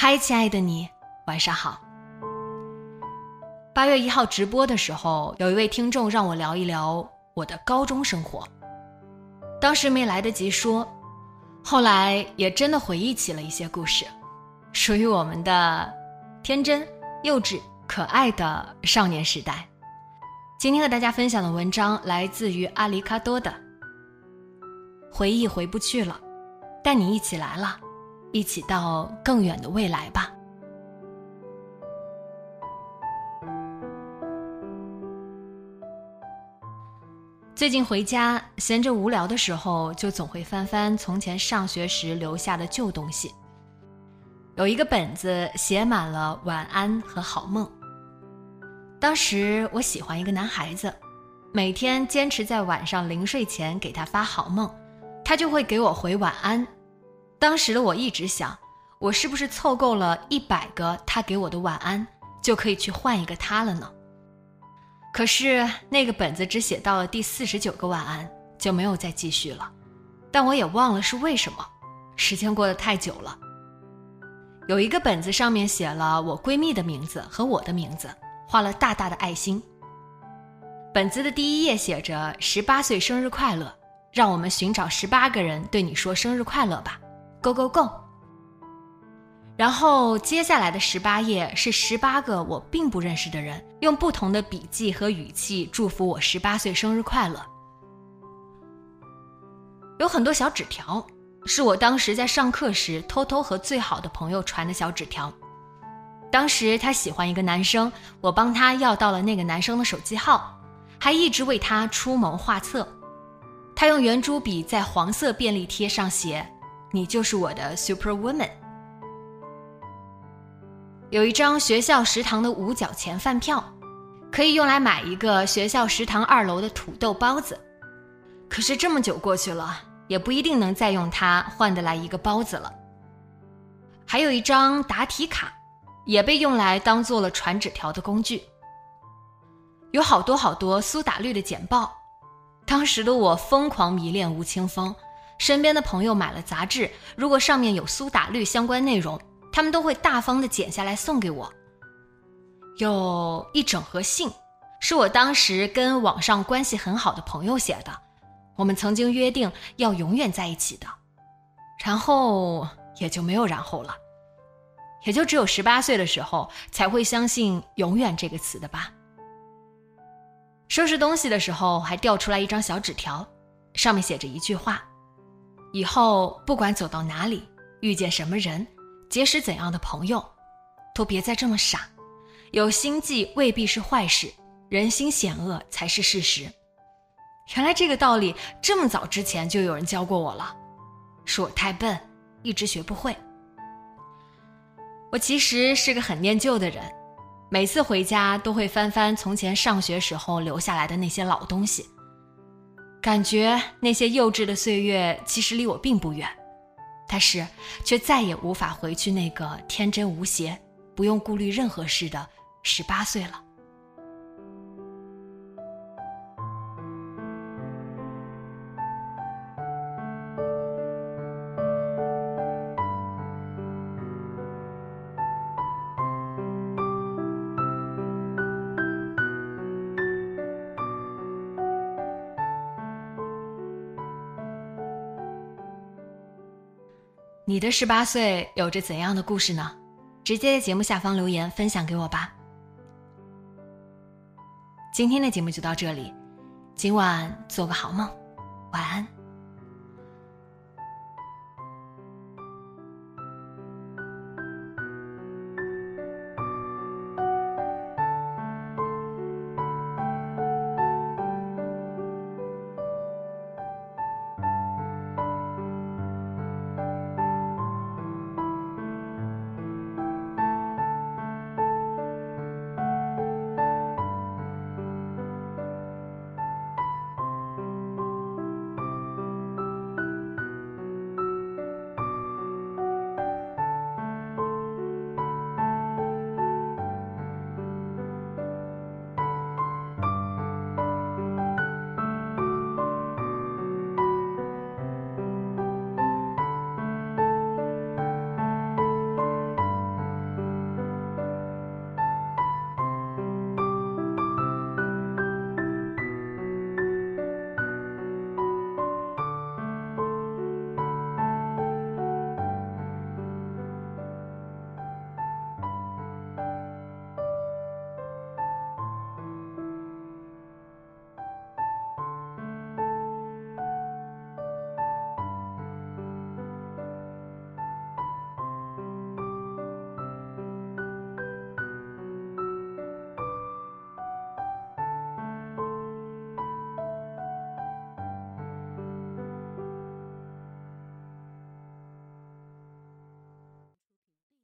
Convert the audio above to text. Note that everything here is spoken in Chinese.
嗨，亲爱的你，晚上好。八月一号直播的时候，有一位听众让我聊一聊我的高中生活。当时没来得及说，后来也真的回忆起了一些故事，属于我们的天真、幼稚、可爱的少年时代。今天和大家分享的文章来自于阿里卡多的《回忆回不去了，但你一起来了》。一起到更远的未来吧。最近回家闲着无聊的时候，就总会翻翻从前上学时留下的旧东西。有一个本子写满了晚安和好梦。当时我喜欢一个男孩子，每天坚持在晚上临睡前给他发好梦，他就会给我回晚安。当时的我一直想，我是不是凑够了一百个他给我的晚安，就可以去换一个他了呢？可是那个本子只写到了第四十九个晚安，就没有再继续了。但我也忘了是为什么，时间过得太久了。有一个本子上面写了我闺蜜的名字和我的名字，画了大大的爱心。本子的第一页写着“十八岁生日快乐”，让我们寻找十八个人对你说生日快乐吧。Go Go Go！然后接下来的十八页是十八个我并不认识的人用不同的笔记和语气祝福我十八岁生日快乐。有很多小纸条，是我当时在上课时偷偷和最好的朋友传的小纸条。当时他喜欢一个男生，我帮他要到了那个男生的手机号，还一直为他出谋划策。他用圆珠笔在黄色便利贴上写。你就是我的 super woman。有一张学校食堂的五角钱饭票，可以用来买一个学校食堂二楼的土豆包子。可是这么久过去了，也不一定能再用它换得来一个包子了。还有一张答题卡，也被用来当做了传纸条的工具。有好多好多苏打绿的简报，当时的我疯狂迷恋吴青峰。身边的朋友买了杂志，如果上面有苏打绿相关内容，他们都会大方的剪下来送给我。有一整盒信，是我当时跟网上关系很好的朋友写的，我们曾经约定要永远在一起的，然后也就没有然后了，也就只有十八岁的时候才会相信“永远”这个词的吧。收拾东西的时候，还掉出来一张小纸条，上面写着一句话。以后不管走到哪里，遇见什么人，结识怎样的朋友，都别再这么傻。有心计未必是坏事，人心险恶才是事实。原来这个道理这么早之前就有人教过我了，是我太笨，一直学不会。我其实是个很念旧的人，每次回家都会翻翻从前上学时候留下来的那些老东西。感觉那些幼稚的岁月其实离我并不远，但是却再也无法回去那个天真无邪、不用顾虑任何事的十八岁了。你的十八岁有着怎样的故事呢？直接在节目下方留言分享给我吧。今天的节目就到这里今晚做个好梦晚安。